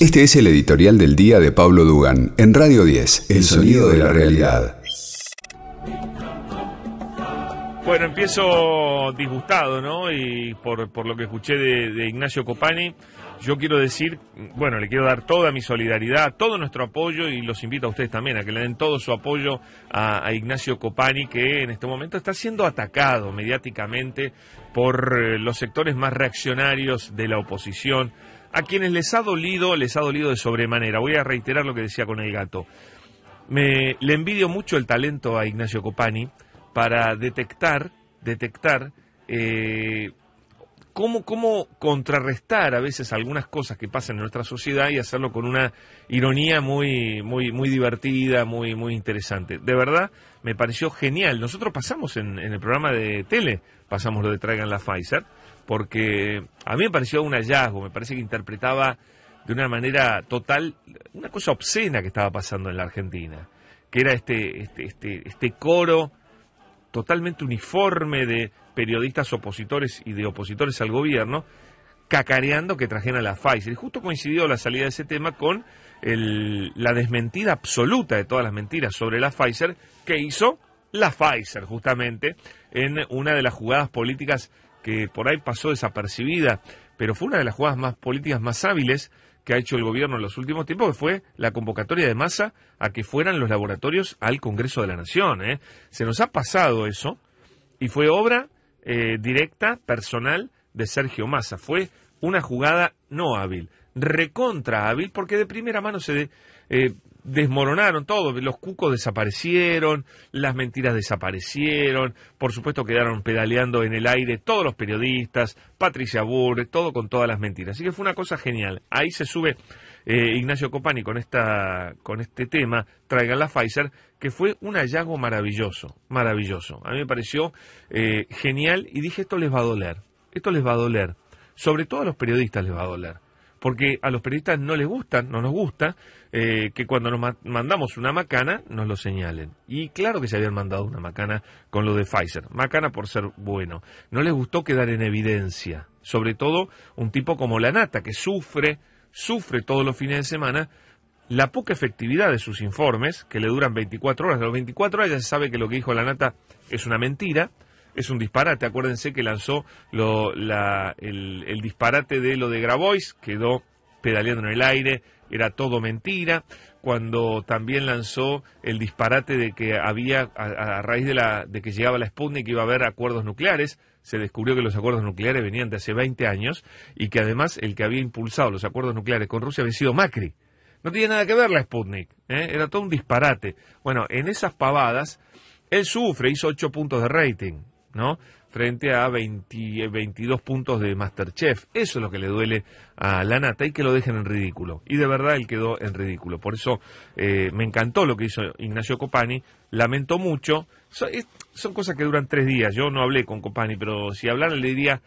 Este es el editorial del día de Pablo Dugan en Radio 10, El sonido de la realidad. Bueno, empiezo disgustado, ¿no? Y por, por lo que escuché de, de Ignacio Copani, yo quiero decir, bueno, le quiero dar toda mi solidaridad, todo nuestro apoyo y los invito a ustedes también a que le den todo su apoyo a, a Ignacio Copani, que en este momento está siendo atacado mediáticamente por eh, los sectores más reaccionarios de la oposición, a quienes les ha dolido, les ha dolido de sobremanera. Voy a reiterar lo que decía con el gato. Me, le envidio mucho el talento a Ignacio Copani para detectar, detectar eh, cómo, cómo contrarrestar a veces algunas cosas que pasan en nuestra sociedad y hacerlo con una ironía muy, muy, muy divertida, muy, muy interesante. De verdad, me pareció genial. Nosotros pasamos en, en el programa de tele, pasamos lo de Traigan la Pfizer, porque a mí me pareció un hallazgo, me parece que interpretaba de una manera total una cosa obscena que estaba pasando en la Argentina, que era este, este, este, este coro totalmente uniforme de periodistas opositores y de opositores al gobierno, cacareando que trajeran la Pfizer. Y justo coincidió la salida de ese tema con la desmentida absoluta de todas las mentiras sobre la Pfizer que hizo la Pfizer, justamente, en una de las jugadas políticas que por ahí pasó desapercibida, pero fue una de las jugadas más políticas más hábiles que ha hecho el gobierno en los últimos tiempos, que fue la convocatoria de masa a que fueran los laboratorios al Congreso de la Nación. ¿eh? Se nos ha pasado eso y fue obra eh, directa, personal, de Sergio Massa. Fue una jugada no hábil, recontra hábil, porque de primera mano se eh, desmoronaron todo, los cucos desaparecieron, las mentiras desaparecieron, por supuesto quedaron pedaleando en el aire todos los periodistas, Patricia Burre, todo con todas las mentiras. Así que fue una cosa genial. Ahí se sube eh, Ignacio Copani con esta con este tema, traigan la Pfizer, que fue un hallazgo maravilloso, maravilloso. A mí me pareció eh, genial y dije esto les va a doler, esto les va a doler, sobre todo a los periodistas les va a doler porque a los periodistas no les gusta, no nos gusta, eh, que cuando nos ma mandamos una macana nos lo señalen. Y claro que se habían mandado una macana con lo de Pfizer. Macana por ser bueno. No les gustó quedar en evidencia. Sobre todo un tipo como la Nata, que sufre, sufre todos los fines de semana la poca efectividad de sus informes, que le duran 24 horas. A las 24 horas ya se sabe que lo que dijo la Nata es una mentira es un disparate. Acuérdense que lanzó el, disparate de lo de Grabois, quedó pedaleando en el aire, era todo mentira. Cuando también lanzó el disparate de que había, a, raíz de, la, de que llegaba la Sputnik, iba a haber acuerdos nucleares, se descubrió que los acuerdos nucleares venían de hace 20 años y que además el que había impulsado los acuerdos nucleares con Rusia había sido Macri. No tiene nada que ver la Sputnik, ¿eh? era todo un disparate. Bueno, en esas pavadas, él sufre, hizo 8 puntos de rating. ¿No? Frente a 20, 22 puntos de Masterchef. Eso es lo que le duele a la nata y que lo dejen en ridículo. Y de verdad él quedó en ridículo. Por eso eh, me encantó lo que hizo Ignacio Copani. Lamento mucho. Son, son cosas que duran tres días. Yo no hablé con Copani, pero si hablara le diría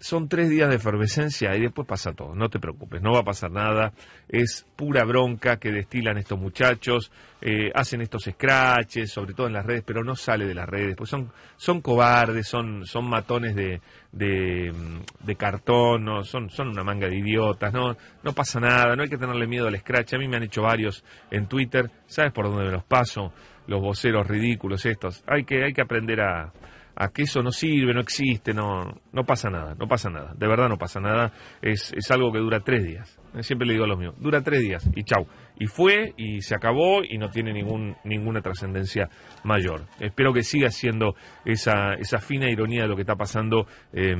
son tres días de efervescencia y después pasa todo. No te preocupes, no va a pasar nada. Es pura bronca que destilan estos muchachos, eh, hacen estos scratches, sobre todo en las redes, pero no sale de las redes. Pues son, son cobardes, son, son matones de, de, de cartón, no, son, son una manga de idiotas. No, no pasa nada, no hay que tenerle miedo al scratch. A mí me han hecho varios en Twitter. ¿Sabes por dónde me los paso? Los voceros ridículos estos. Hay que, hay que aprender a a que eso no sirve, no existe, no, no pasa nada, no pasa nada, de verdad no pasa nada, es, es algo que dura tres días, siempre le digo a los míos, dura tres días y chau, y fue y se acabó y no tiene ningún, ninguna trascendencia mayor. Espero que siga siendo esa, esa fina ironía de lo que está pasando eh,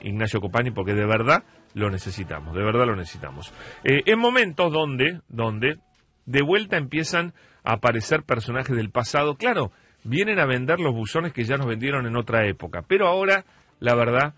Ignacio Copani, porque de verdad lo necesitamos, de verdad lo necesitamos. Eh, en momentos donde, donde de vuelta empiezan a aparecer personajes del pasado, claro, vienen a vender los buzones que ya nos vendieron en otra época. Pero ahora, la verdad,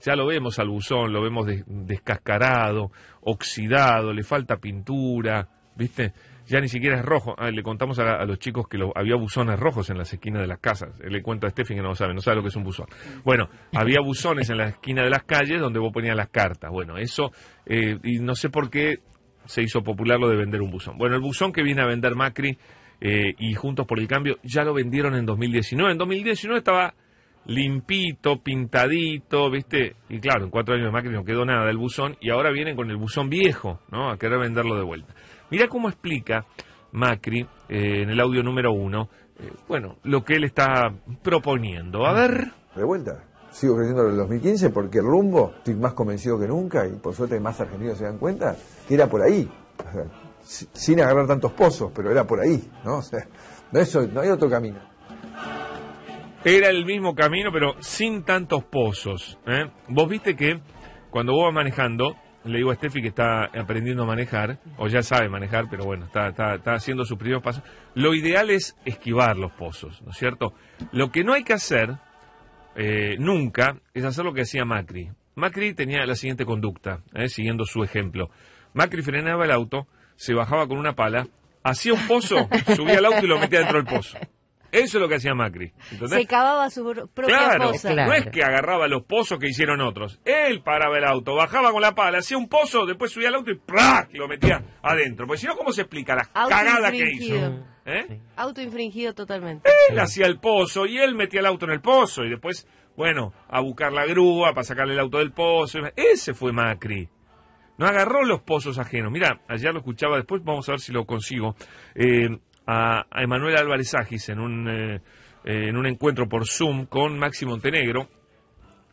ya lo vemos al buzón, lo vemos des descascarado, oxidado, le falta pintura, ¿viste? Ya ni siquiera es rojo. Ah, le contamos a, a, los chicos que lo, había buzones rojos en las esquinas de las casas. Le cuento a Steffi que no sabe, no sabe lo que es un buzón. Bueno, había buzones en la esquina de las calles donde vos ponías las cartas. Bueno, eso, eh, y no sé por qué se hizo popular lo de vender un buzón. Bueno, el buzón que viene a vender Macri eh, y Juntos por el Cambio ya lo vendieron en 2019. En 2019 estaba limpito, pintadito, ¿viste? Y claro, en cuatro años Macri no quedó nada del buzón y ahora vienen con el buzón viejo, ¿no? A querer venderlo de vuelta. Mira cómo explica Macri eh, en el audio número uno, eh, bueno, lo que él está proponiendo. A ver. De vuelta. Sigo creyendo en el 2015 porque el rumbo, estoy más convencido que nunca y por suerte más argentinos se dan cuenta, que era por ahí. Sin agarrar tantos pozos, pero era por ahí, ¿no? O sea, no, hay otro camino. Era el mismo camino, pero sin tantos pozos. ¿eh? Vos viste que cuando vos vas manejando, le digo a Steffi que está aprendiendo a manejar, o ya sabe manejar, pero bueno, está, está, haciendo sus primeros pasos. Lo ideal es esquivar los pozos, ¿no es cierto? Lo que no hay que hacer eh, nunca es hacer lo que hacía Macri. Macri tenía la siguiente conducta, ¿eh? siguiendo su ejemplo. Macri frenaba el auto, se bajaba con una pala, hacía un pozo, subía el auto y lo metía dentro del pozo. Eso es lo que hacía Macri. Se cavaba su propia claro, No es que agarraba los pozos que hicieron otros. Él paraba el auto, bajaba con la pala, hacía un pozo, después subía al auto y ¡prac! lo metía adentro. Porque si no, ¿cómo se explica la cagada que hizo? ¿Eh? Autoinfringido totalmente. Él hacía el pozo y él metía el auto en el pozo y después, bueno, a buscar la grúa para sacarle el auto del pozo. Ese fue Macri. No agarró los pozos ajenos. Mira, ayer lo escuchaba, después vamos a ver si lo consigo. Eh, a, Emanuel Álvarez Agis en un, eh, eh, en un encuentro por Zoom con Maxi Montenegro.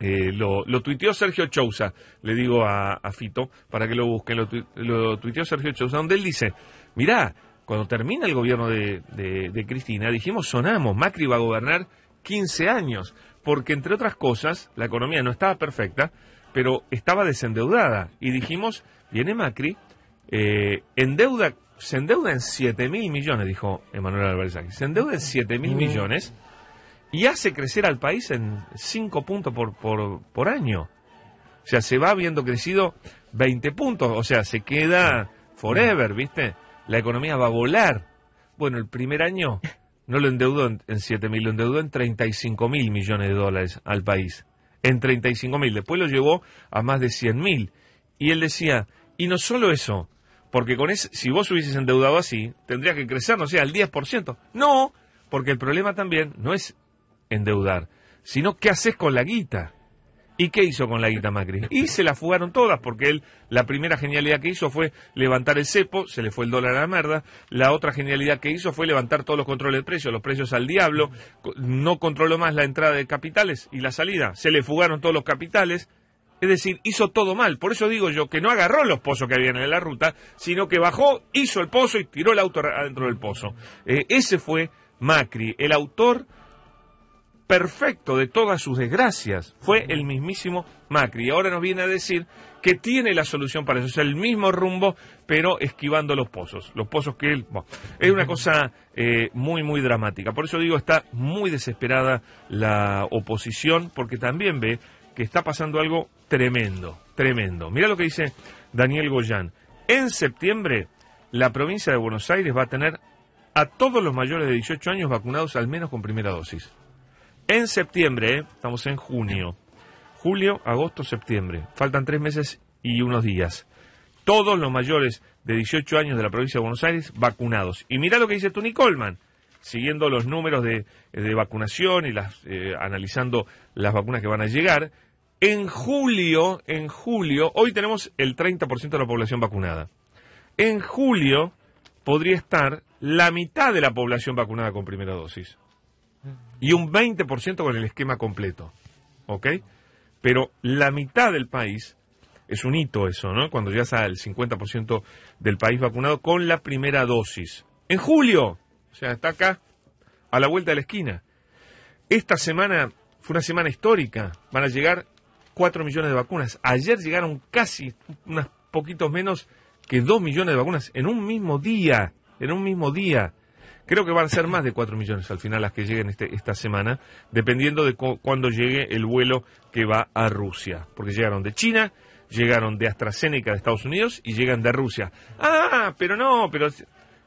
Eh, lo, lo, tuiteó Sergio Chousa, le digo a, Fito, para que lo busquen, lo, tuiteó Sergio Chousa, donde él dice, mirá, cuando termina el gobierno de, de, Cristina, dijimos, sonamos, Macri va a gobernar 15 años, porque entre otras cosas, la economía no estaba perfecta, pero estaba desendeudada, y dijimos, viene Macri, eh, endeuda se endeuda en 7 mil millones, dijo Emanuel Álvarez Se endeuda en 7 mil millones y hace crecer al país en 5 puntos por, por, por año. O sea, se va habiendo crecido 20 puntos. O sea, se queda forever, ¿viste? La economía va a volar. Bueno, el primer año no lo endeudó en, 7 mil, lo endeudó en 35 mil millones de dólares al país. En 35 mil. Después lo llevó a más de 100 mil. Y él decía, y no solo eso, porque con ese, si vos hubieses endeudado así, tendría que crecer, no sé, al 10%. No, porque el problema también no es endeudar, sino qué haces con la guita. ¿Y qué hizo con la guita Macri? Y se la fugaron todas, porque él, la primera genialidad que hizo fue levantar el cepo, se le fue el dólar a la merda. La otra genialidad que hizo fue levantar todos los controles de precios, los precios al diablo. No controló más la entrada de capitales y la salida. Se le fugaron todos los capitales. Es decir, hizo todo mal. Por eso digo yo que no agarró los pozos que habían en la ruta, sino que bajó, hizo el pozo y tiró el auto adentro del pozo. Eh, ese fue Macri, el autor perfecto de todas sus desgracias. Fue el mismísimo Macri. Y ahora nos viene a decir que tiene la solución para eso. Es el mismo rumbo, pero esquivando los pozos. Los pozos que él... es una cosa eh, muy, muy dramática. Por eso digo, está muy desesperada la oposición, porque también ve que está pasando algo tremendo, tremendo. Mira lo que dice Daniel Goyán. En septiembre, la provincia de Buenos Aires va a tener a todos los mayores de 18 años vacunados al menos con primera dosis. En septiembre, estamos en junio, julio, agosto, septiembre. Faltan tres meses y unos días. Todos los mayores de 18 años de la provincia de Buenos Aires vacunados. Y mira lo que dice Tony Coleman, siguiendo los números de, vacunación y las, eh, analizando las vacunas que van a llegar. En julio, en julio, hoy tenemos el 30% de la población vacunada. En julio podría estar la mitad de la población vacunada con primera dosis. Y un 20% con el esquema completo. ¿Ok? Pero la mitad del país, es un hito eso, ¿no? Cuando ya está el 50% del país vacunado con la primera dosis. En julio, o sea, está acá, a la vuelta de la esquina. Esta semana fue una semana histórica. Van a llegar 4 millones de vacunas. Ayer llegaron casi unos poquitos menos que 2 millones de vacunas en un mismo día. En un mismo día. Creo que van a ser más de 4 millones al final las que lleguen este, esta semana, dependiendo de cuándo llegue el vuelo que va a Rusia. Porque llegaron de China, llegaron de AstraZeneca de Estados Unidos y llegan de Rusia. Ah, pero no, pero...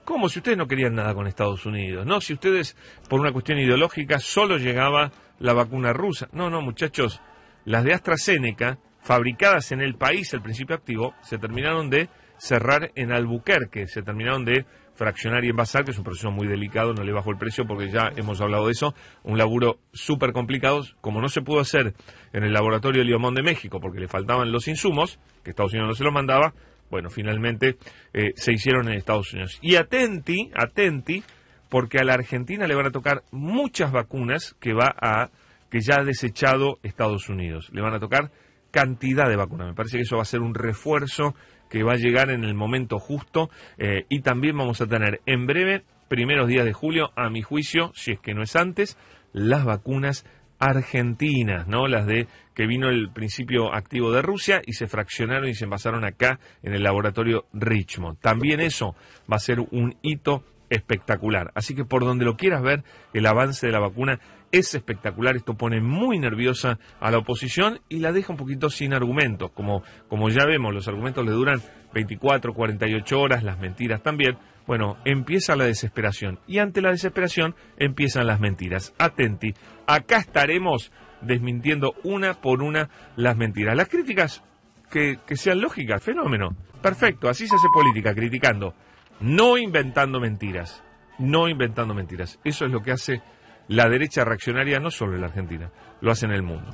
¿Cómo? Si ustedes no querían nada con Estados Unidos, ¿no? Si ustedes, por una cuestión ideológica, solo llegaba la vacuna rusa. No, no, muchachos, las de AstraZeneca, fabricadas en el país, el principio activo, se terminaron de cerrar en Albuquerque. Se terminaron de fraccionar y envasar, que es un proceso muy delicado, no le bajo el precio porque ya hemos hablado de eso, un laburo súper complicado, como no se pudo hacer en el laboratorio de Liomón de México porque le faltaban los insumos, que Estados Unidos no se los mandaba, bueno, finalmente eh, se hicieron en Estados Unidos. Y atenti, atenti, porque a la Argentina le van a tocar muchas vacunas que va a que ya ha desechado Estados Unidos. Le van a tocar cantidad de vacunas. Me parece que eso va a ser un refuerzo que va a llegar en el momento justo eh, y también vamos a tener en breve, primeros días de julio, a mi juicio, si es que no es antes, las vacunas argentinas, ¿no? Las de que vino el principio activo de Rusia y se fraccionaron y se envasaron acá en el laboratorio Richmond. También eso va a ser un hito espectacular. Así que por donde lo quieras ver, el avance de la vacuna es espectacular. Esto pone muy nerviosa a la oposición y la deja un poquito sin argumentos. Como, como ya vemos, los argumentos le duran 24, 48 horas, las mentiras también. Bueno, empieza la desesperación y ante la desesperación empiezan las mentiras. Atenti, acá estaremos desmintiendo una por una las mentiras. Las críticas que, que sean lógicas, fenómeno. Perfecto, así se hace política, criticando no inventando mentiras, no inventando mentiras. Eso es lo que hace la derecha reaccionaria no solo en la Argentina, lo hace en el mundo.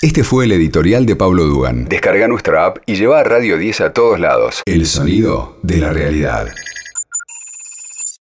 Este fue el editorial de Pablo Dugan. Descarga nuestra app y lleva a Radio 10 a todos lados. El sonido de la realidad.